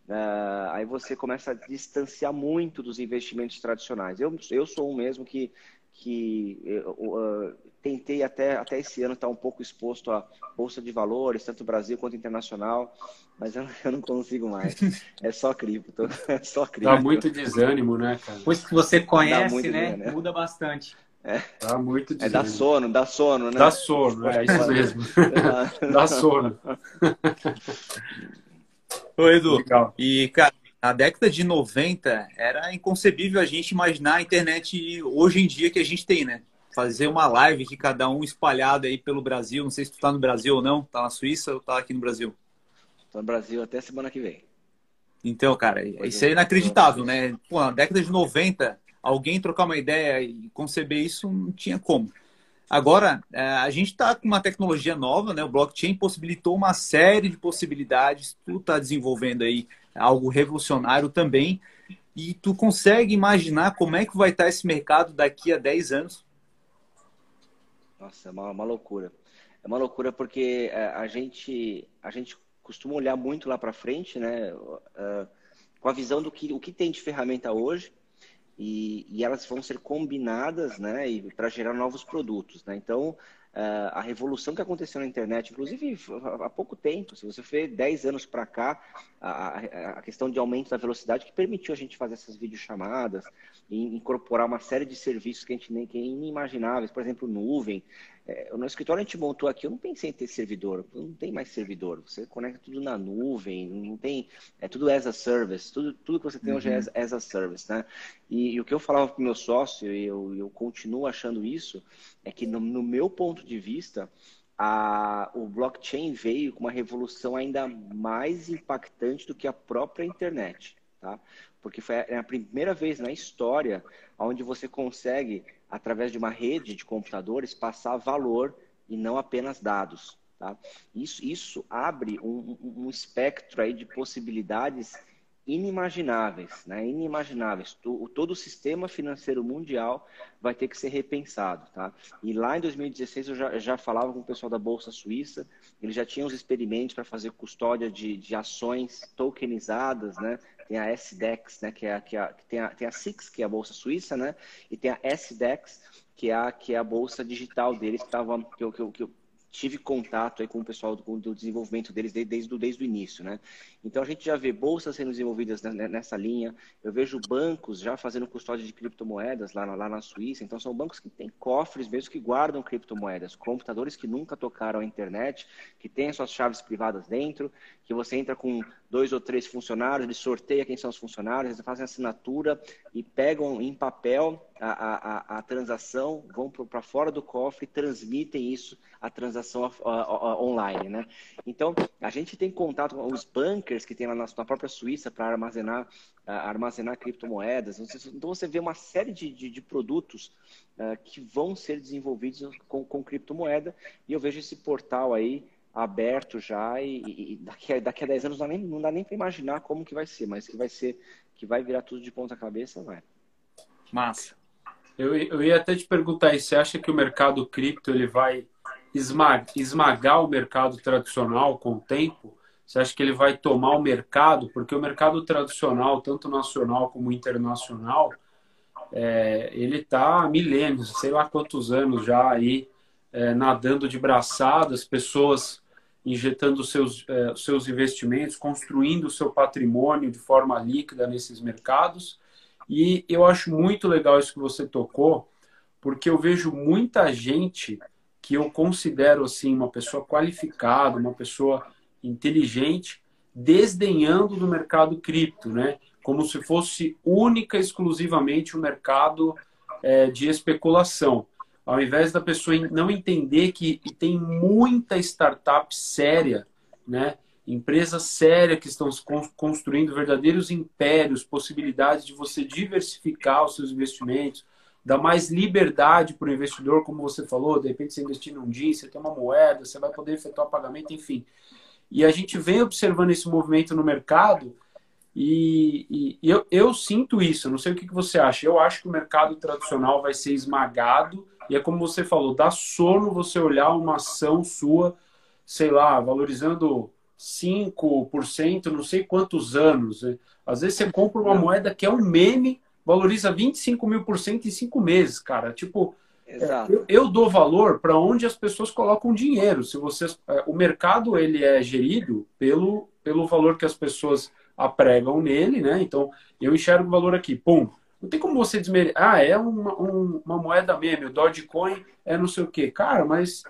uh, aí você começa a distanciar muito dos investimentos tradicionais. Eu eu sou um mesmo que que uh, tentei até, até esse ano estar um pouco exposto à bolsa de valores, tanto Brasil quanto internacional, mas eu, [LAUGHS] eu não consigo mais. [LAUGHS] É só cripto, [LAUGHS] é só cripto. Dá muito desânimo, né, cara? Pois que você conhece, né, né, muda bastante. É. Dá muito desânimo. É dá sono, dá sono, né? Dá sono, é isso mesmo. dá sono. Oi, Edu. Legal. E, cara, na década de 90 era inconcebível a gente imaginar a internet hoje em dia que a gente tem, né? Fazer uma live que cada um espalhado aí pelo Brasil. Não sei se tu tá no Brasil ou não. Tá na Suíça ou tá aqui no Brasil? Tô no Brasil até semana que vem. Então, cara, isso é inacreditável, né? Pô, na década de 90, alguém trocar uma ideia e conceber isso não tinha como. Agora, é, a gente está com uma tecnologia nova, né? O blockchain possibilitou uma série de possibilidades. Tu está desenvolvendo aí algo revolucionário também. E tu consegue imaginar como é que vai estar esse mercado daqui a 10 anos? Nossa, é uma, uma loucura. É uma loucura porque é, a gente, a gente costuma olhar muito lá para frente, né? Uh, com a visão do que o que tem de ferramenta hoje e, e elas vão ser combinadas, né? para gerar novos produtos, né? Então Uh, a revolução que aconteceu na internet, inclusive há pouco tempo, se você for 10 anos para cá, a, a, questão de aumento da velocidade que permitiu a gente fazer essas videochamadas e incorporar uma série de serviços que a gente nem que é inimagináveis, por exemplo, nuvem, é, no escritório a gente montou aqui, eu não pensei em ter servidor, não tem mais servidor. Você conecta tudo na nuvem, não tem. É tudo as a service, tudo, tudo que você tem uhum. hoje é as, uhum. as, a service, né? E, e o que eu falava para o meu sócio, e eu, eu continuo achando isso, é que no, no meu ponto de vista, a, o blockchain veio com uma revolução ainda mais impactante do que a própria internet, tá? Porque foi a, é a primeira vez na história onde você consegue através de uma rede de computadores, passar valor e não apenas dados. Tá? Isso, isso abre um, um espectro aí de possibilidades inimagináveis, né? inimagináveis. Todo o sistema financeiro mundial vai ter que ser repensado. Tá? E lá em 2016 eu já, já falava com o pessoal da Bolsa Suíça, eles já tinham os experimentos para fazer custódia de, de ações tokenizadas, né? Tem a SDEX, né, que é a, que, é a, que tem, a, tem a SIX, que é a bolsa suíça, né, e tem a SDEX, que é a, que é a bolsa digital deles, que, tava, que, eu, que, eu, que eu tive contato aí com o pessoal do, do desenvolvimento deles desde, desde, desde o início, né? Então a gente já vê bolsas sendo desenvolvidas nessa linha, eu vejo bancos já fazendo custódia de criptomoedas lá, lá na Suíça, então são bancos que têm cofres mesmo que guardam criptomoedas, computadores que nunca tocaram a internet, que têm suas chaves privadas dentro, que você entra com dois ou três funcionários, ele sorteia quem são os funcionários, eles fazem assinatura e pegam em papel a, a, a transação, vão para fora do cofre e transmitem isso, a transação a, online, né? Então, a gente tem contato com os bunkers que tem lá na, na própria Suíça para armazenar, armazenar criptomoedas. Então, você vê uma série de, de, de produtos uh, que vão ser desenvolvidos com, com criptomoeda e eu vejo esse portal aí aberto já e, e daqui, a, daqui a 10 anos não dá nem, dá nem para imaginar como que vai ser, mas que vai ser, que vai virar tudo de ponta cabeça, vai. Massa. Eu, eu ia até te perguntar aí, você acha que o mercado cripto ele vai esmagar, esmagar o mercado tradicional com o tempo? Você acha que ele vai tomar o mercado? Porque o mercado tradicional, tanto nacional como internacional, é, ele está há milênios, sei lá quantos anos já aí, é, nadando de braçadas, pessoas injetando seus, é, seus investimentos, construindo o seu patrimônio de forma líquida nesses mercados. E eu acho muito legal isso que você tocou, porque eu vejo muita gente que eu considero assim uma pessoa qualificada, uma pessoa inteligente, desdenhando do mercado cripto, né? Como se fosse única, exclusivamente o um mercado é, de especulação. Ao invés da pessoa não entender que tem muita startup séria, né? Empresas sérias que estão construindo verdadeiros impérios, possibilidades de você diversificar os seus investimentos, dar mais liberdade para o investidor, como você falou, de repente você investir num DIN, você tem uma moeda, você vai poder efetuar pagamento, enfim. E a gente vem observando esse movimento no mercado e, e, e eu, eu, sinto isso. Não sei o que, que você acha. Eu acho que o mercado tradicional vai ser esmagado e é como você falou, dá sono você olhar uma ação sua, sei lá, valorizando 5%, não sei quantos anos. Né? Às vezes você compra uma moeda que é um meme, valoriza 25 mil por cento em cinco meses, cara. Tipo, Exato. Eu, eu dou valor para onde as pessoas colocam dinheiro. Se você, é, o mercado ele é gerido pelo, pelo valor que as pessoas apregam nele, né? Então eu enxergo o valor aqui, pum. Não tem como você desmerecer. Ah, é uma, um, uma moeda meme, o Dogecoin é não sei o quê. Cara, mas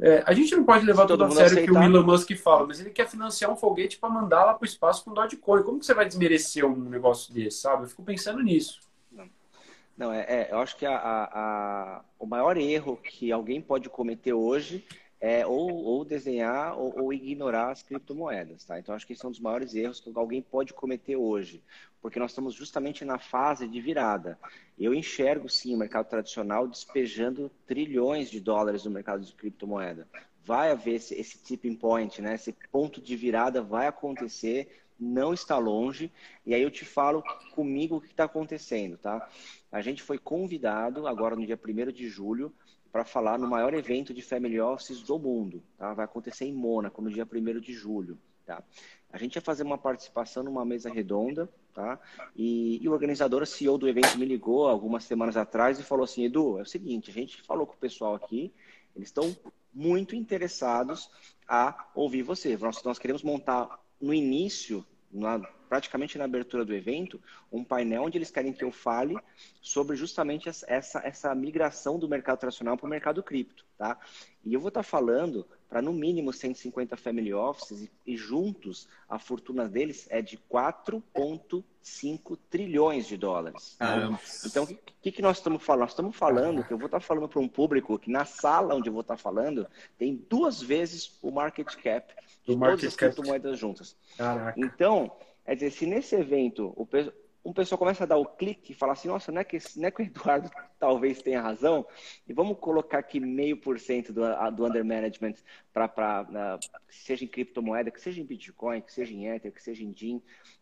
é, a gente não pode levar tudo a sério o que o Elon Musk fala, mas ele quer financiar um foguete para mandar lá para o espaço com Dogecoin. Como que você vai desmerecer um negócio desse, sabe? Eu fico pensando nisso. Não, é, é, eu acho que a, a, a, o maior erro que alguém pode cometer hoje é ou, ou desenhar ou, ou, ignorar as criptomoedas, tá? Então, acho que esse é um dos maiores erros que alguém pode cometer hoje, porque nós estamos justamente na fase de virada. Eu enxergo, sim, o mercado tradicional despejando trilhões de dólares no mercado de criptomoeda. Vai haver esse, esse tipping point, né? Esse ponto de virada vai acontecer, não está longe. E aí eu te falo comigo o que está acontecendo, tá? A gente foi convidado agora no dia 1 de julho para falar no maior evento de Family Offices do mundo. Tá? Vai acontecer em Mônaco no dia 1 de julho. Tá? A gente ia fazer uma participação numa mesa redonda, tá? E, e, o organizador, CEO do evento, me ligou algumas semanas atrás e falou assim: Edu, é o seguinte, a gente falou com o pessoal aqui, eles estão muito interessados a ouvir você. Nós, nós queremos montar no início na, praticamente na abertura do evento, um painel onde eles querem que eu fale sobre justamente essa, essa migração do mercado tradicional para o mercado cripto, tá? E eu vou estar tá falando para no mínimo 150 family offices e, e juntos a fortuna deles é de 4,5 trilhões de dólares. Né? Então, o que, que nós estamos falando? Nós estamos falando que eu vou estar tá falando para um público que na sala onde eu vou estar tá falando tem duas vezes o market cap de todas as criptomoedas juntas. Caraca. Então, é dizer, se nesse evento o, um pessoal começa a dar o clique e falar assim, nossa, não é que, não é que o Eduardo [LAUGHS] talvez tenha razão, e vamos colocar aqui meio por cento do, do under management para seja em criptomoeda, que seja em Bitcoin, que seja em Ether, que seja em DIN.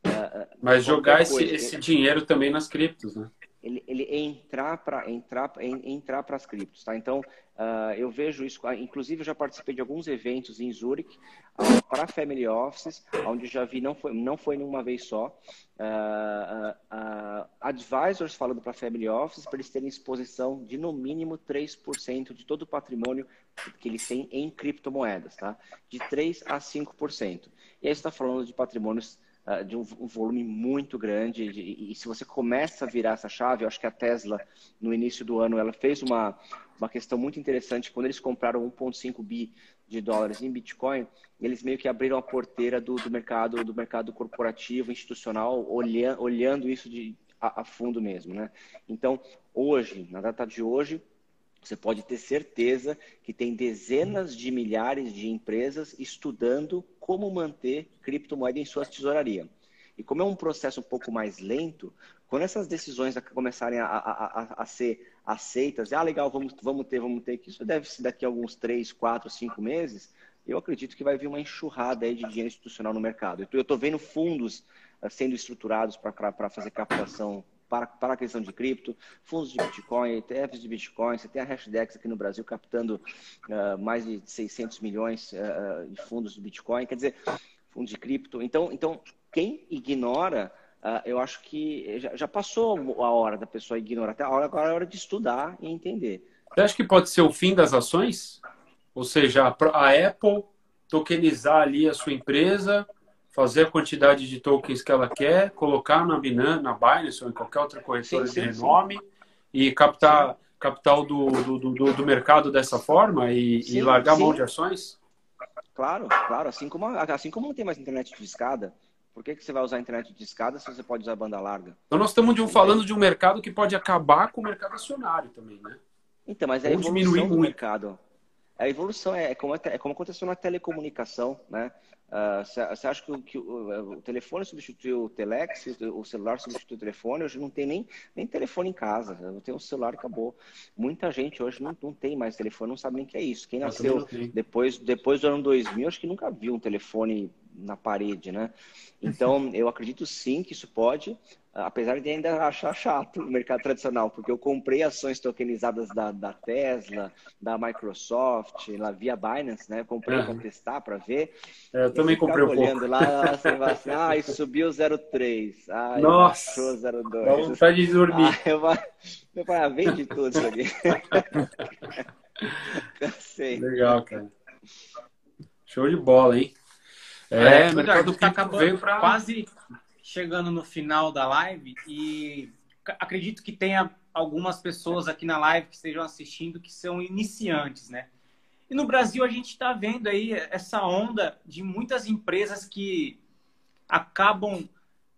Uh, Mas jogar esse, esse dinheiro também nas criptos, né? Ele, ele entrar para entrar, entrar as criptos, tá? Então, uh, eu vejo isso, inclusive eu já participei de alguns eventos em Zurich uh, para family offices, onde já vi, não foi, não foi numa vez só, uh, advisors falando para family offices para eles terem exposição de no mínimo 3% de todo o patrimônio que eles têm em criptomoedas, tá? De 3 a 5%. E aí está falando de patrimônios uh, de um, um, volume muito grande. De, e, e se você começa a virar essa chave, eu acho que a Tesla, no início do ano, ela fez uma, uma questão muito interessante. Quando eles compraram 1,5 bi de dólares em Bitcoin, eles meio que abriram a porteira do, do mercado do mercado corporativo, institucional, olhando, olhando isso de, a, a fundo mesmo. Né? Então, hoje, na data de hoje, você pode ter certeza que tem dezenas de milhares de empresas estudando como manter criptomoeda em sua tesouraria. E como é um processo um pouco mais lento, quando essas decisões começarem a, a, a, a ser aceitas, ah, legal, vamos, vamos ter, vamos ter, que isso deve ser daqui a alguns três, quatro, cinco meses, eu acredito que vai vir uma enxurrada aí de dinheiro institucional no mercado. Eu estou vendo fundos uh, sendo estruturados para fazer captação para, para a questão de cripto, fundos de Bitcoin, ETFs de Bitcoin, você tem a Hashdex aqui no Brasil captando uh, mais de 600 milhões uh, de fundos de Bitcoin. Quer dizer, fundo de cripto. Então, então quem ignora, uh, eu acho que já, já, passou a hora da pessoa ignorar. Até hora, agora é hora de estudar e entender. Você acha que pode ser o fim das ações? Ou seja, a Apple tokenizar ali a sua empresa, fazer a quantidade de tokens que ela quer, colocar na Binance, na Binance ou em qualquer outra corretora sim, sim, de renome sim. e captar capital do, do, do, do, mercado dessa forma e, e largar a mão de ações? Claro, claro. Assim como, assim como não tem mais internet de escada, por que, que você vai usar internet de escada se você pode usar banda larga? Então nós estamos de um, falando de um mercado que pode acabar com o mercado acionário também, né? Então, mas é a evolução do muito. mercado. A evolução é, é como, é como aconteceu na telecomunicação, né? Você uh, acha que, que o, o, telefone substituiu o telex, o celular substituiu o telefone? Hoje não tem nem, nem telefone em casa. Eu tenho um celular acabou. Muita gente hoje não, não tem mais telefone, não sabe nem o que é isso. Quem nasceu depois, depois do ano 2000, acho que nunca viu um telefone na parede, né? Então, eu acredito sim que isso pode apesar de ainda achar chato o mercado tradicional, porque eu comprei ações tokenizadas da, da Tesla, da Microsoft, lá via Binance, né? comprei para testar, para ver. É, eu também comprei um olhando pouco. lá, você vai assim, ah, isso subiu 0,3, ah, Nossa, baixou 0,2. Dá vontade de dormir. Ah, eu eu vou... Ah, vende tudo isso aqui. [LAUGHS] Cansei. Legal, cara. Show de bola, hein? É, é mercado tá acabando, veio pra... quase chegando no final da live e acredito que tenha algumas pessoas aqui na live que estejam assistindo que são iniciantes, né? E no Brasil a gente está vendo aí essa onda de muitas empresas que acabam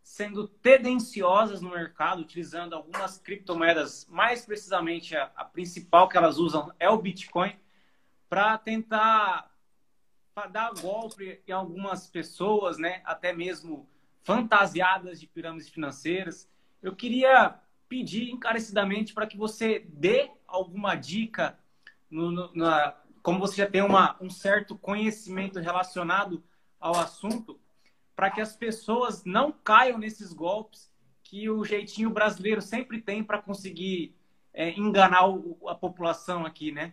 sendo tendenciosas no mercado, utilizando algumas criptomoedas, mais precisamente a, a principal que elas usam é o Bitcoin, para tentar dar golpe em algumas pessoas, né? Até mesmo fantasiadas de pirâmides financeiras. Eu queria pedir encarecidamente para que você dê alguma dica, no, no, na, como você já tem uma, um certo conhecimento relacionado ao assunto, para que as pessoas não caiam nesses golpes que o jeitinho brasileiro sempre tem para conseguir é, enganar o, a população aqui, né?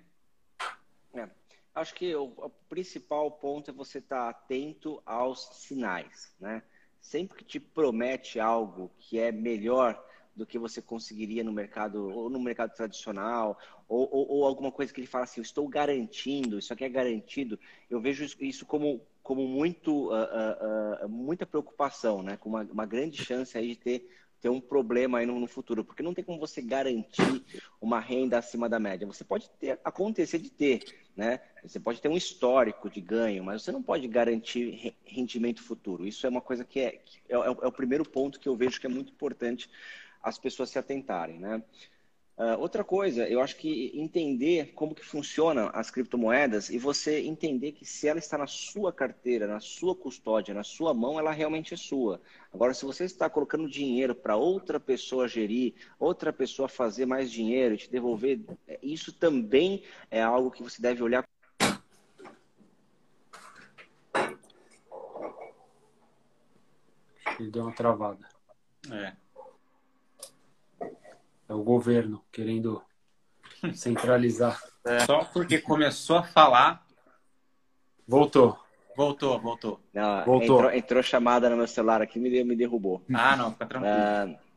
Acho que o, o principal ponto é você estar tá atento aos sinais, né? sempre que te promete algo que é melhor do que você conseguiria no mercado, ou no mercado tradicional, ou, ou, ou alguma coisa que ele fala assim, estou garantindo, isso aqui é garantido, eu vejo isso como, como muito, uh, uh, uh, muita preocupação, né? com uma, uma grande chance aí de ter ter um problema aí no, no, futuro, porque não tem como você garantir uma renda acima da média. Você pode ter, acontecer de ter, né? Você pode ter um histórico de ganho, mas você não pode garantir rendimento futuro. Isso é uma coisa que é, é, é o primeiro ponto que eu vejo que é muito importante as pessoas se atentarem, né? Uh, outra coisa, eu acho que entender como que funcionam as criptomoedas e você entender que se ela está na sua carteira, na sua custódia, na sua mão, ela realmente é sua. Agora, se você está colocando dinheiro para outra pessoa gerir, outra pessoa fazer mais dinheiro e te devolver, é, isso também é algo que você deve olhar. Ele deu uma travada. É. É o governo querendo centralizar. É. Só porque começou a falar. Voltou. Voltou, voltou. Não, voltou. Entrou, entrou, chamada no meu celular aqui e me, derrubou. Ah, não, fica tranquilo. Uh,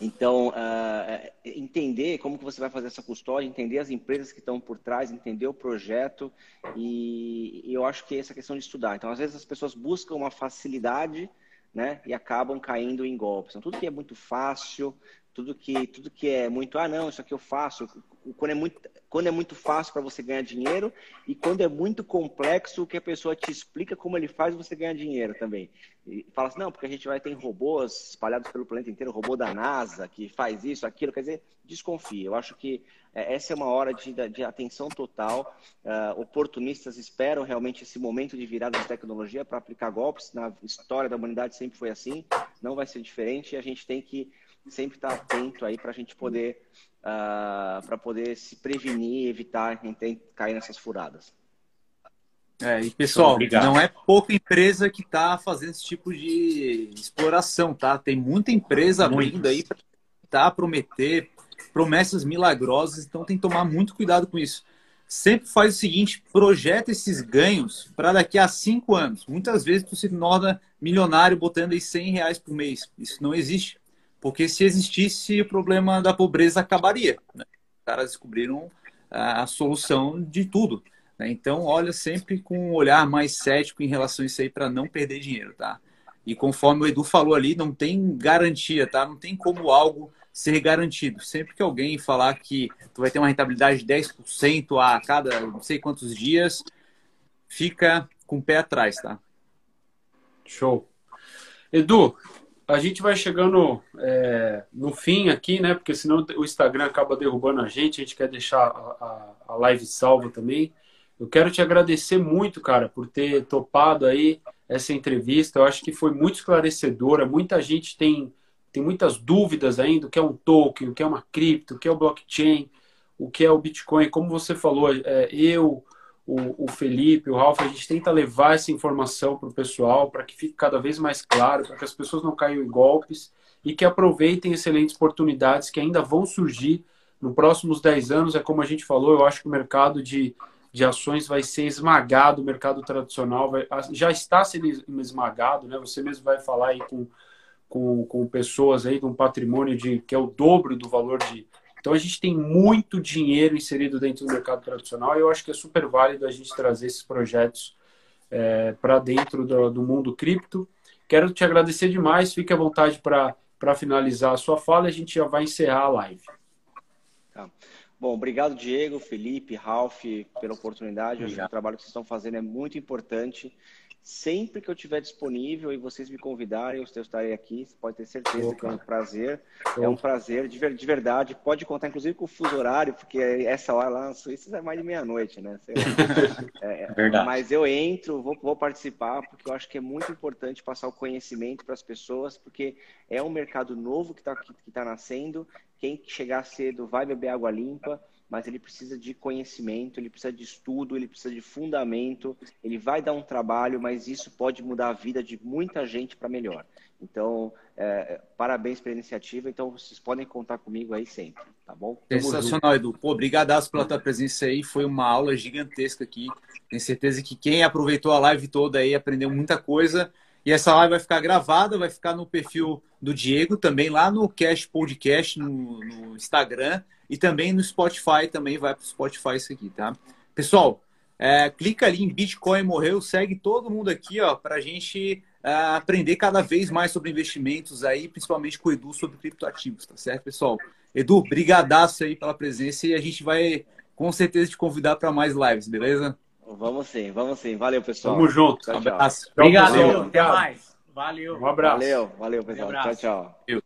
então, uh, entender como que você vai fazer essa custódia, entender as empresas que estão por trás, entender o projeto e, e eu acho que é essa questão de estudar. Então, às vezes as pessoas buscam uma facilidade né, e acabam caindo em golpes. Então, tudo que é muito fácil, tudo que tudo que é muito ah não isso aqui eu faço. Quando é muito quando é muito fácil para você ganhar dinheiro e quando é muito complexo que a pessoa te explica como ele faz você ganhar dinheiro também. E fala assim não porque a gente vai ter robôs espalhados pelo planeta inteiro robô da NASA que faz isso aquilo. Quer dizer desconfie. Eu acho que é, essa é uma hora de, de atenção total. Uh, oportunistas esperam realmente esse momento de virada de tecnologia para aplicar golpes. Na história da humanidade sempre foi assim. Não vai ser diferente e a gente tem que sempre estar tá atento aí para a gente poder uh, ah, para poder se prevenir, evitar cair nessas furadas. É, e pessoal, não é pouca empresa que está fazendo esse tipo de exploração, tá? Tem muita empresa abrindo aí para prometer promessas milagrosas, então tem que tomar muito cuidado com isso. sempre faz o seguinte: projeta esses ganhos para daqui a cinco anos. Muitas vezes tu se torna milionário botando aí 100 reais por mês. Isso não existe. Porque se existisse, o problema da pobreza acabaria. Né? Os caras descobriram a solução de tudo. Né? Então, olha sempre com um olhar mais cético em relação a isso aí para não perder dinheiro, tá? E conforme o Edu falou ali, não tem garantia, tá? Não tem como algo ser garantido. Sempre que alguém falar que tu vai ter uma rentabilidade de 10% a cada não sei quantos dias, fica com o pé atrás, tá? Show. Edu, a gente vai chegando é, no fim aqui, né? Porque senão o Instagram acaba derrubando a gente, a gente quer deixar a, a, a live salva também. Eu quero te agradecer muito, cara, por ter topado aí essa entrevista. Eu acho que foi muito esclarecedora. Muita gente tem, tem muitas dúvidas ainda: o que é um token, o que é uma cripto, o que é o blockchain, o que é o Bitcoin. Como você falou, é, eu, o, o Felipe, o Ralf, a gente tenta levar essa informação para o pessoal para que fique cada vez mais claro, para que as pessoas não caiam em golpes e que aproveitem excelentes oportunidades que ainda vão surgir nos próximos 10 anos. É como a gente falou, eu acho que o mercado de de ações vai ser esmagado, o mercado tradicional vai, já está sendo esmagado, né? Você mesmo vai falar aí com, com, com pessoas aí de um patrimônio de, que é o dobro do valor de. Então a gente tem muito dinheiro inserido dentro do mercado tradicional e eu acho que é super válido a gente trazer esses projetos é, para dentro do, do mundo cripto. Quero te agradecer demais, fique à vontade para finalizar a sua fala e a gente já vai encerrar a live. Tá. Bom, obrigado, Diego, Felipe, Ralph, pela oportunidade. Acho que o trabalho que vocês estão fazendo é muito importante. Sempre que eu estiver disponível e vocês me convidarem, eu estarei aqui. Você pode ter certeza Opa. que é um prazer. Opa. É um prazer de, verdade. Pode contar, inclusive, com o fuso horário, porque essa hora lá na Suíça é mais de meia-noite, né? [LAUGHS] É, é, verdade. Mas eu entro, vou, vou participar, porque eu acho que é muito importante passar o conhecimento para as pessoas, porque é um mercado novo que está que, que tá nascendo quem chegar cedo vai beber água limpa, mas ele precisa de conhecimento, ele precisa de estudo, ele precisa de fundamento, ele vai dar um trabalho, mas isso pode mudar a vida de muita gente para melhor. Então, é, parabéns pela iniciativa. Então, vocês podem contar comigo aí sempre, tá bom? Sensacional, Edu. Pô, obrigadaço pela tua presença aí. Foi uma aula gigantesca aqui. Tenho certeza que quem aproveitou a live toda aí aprendeu muita coisa. E essa live vai ficar gravada, vai ficar no perfil do Diego, também lá no Cash Podcast, no, no Instagram, e também no Spotify, também vai para o Spotify isso aqui, tá? Pessoal, é, clica ali em Bitcoin Morreu, segue todo mundo aqui, ó, para a gente é, aprender cada vez mais sobre investimentos aí, principalmente com o Edu sobre criptoativos, tá certo, pessoal? Edu, brigadaço aí pela presença e a gente vai com certeza te convidar para mais lives, beleza? Vamos sim, vamos sim. Valeu, pessoal. Tamo junto. Tchau, tchau. Obrigado, até mais. Valeu. Um abraço. Valeu, valeu, pessoal. Um tchau, tchau.